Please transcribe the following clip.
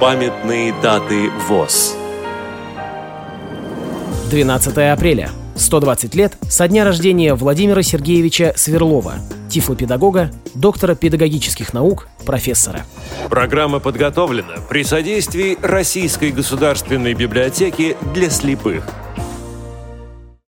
Памятные даты ВОЗ. 12 апреля. 120 лет со дня рождения Владимира Сергеевича Сверлова, тифлопедагога, доктора педагогических наук, профессора. Программа подготовлена при содействии Российской государственной библиотеки для слепых –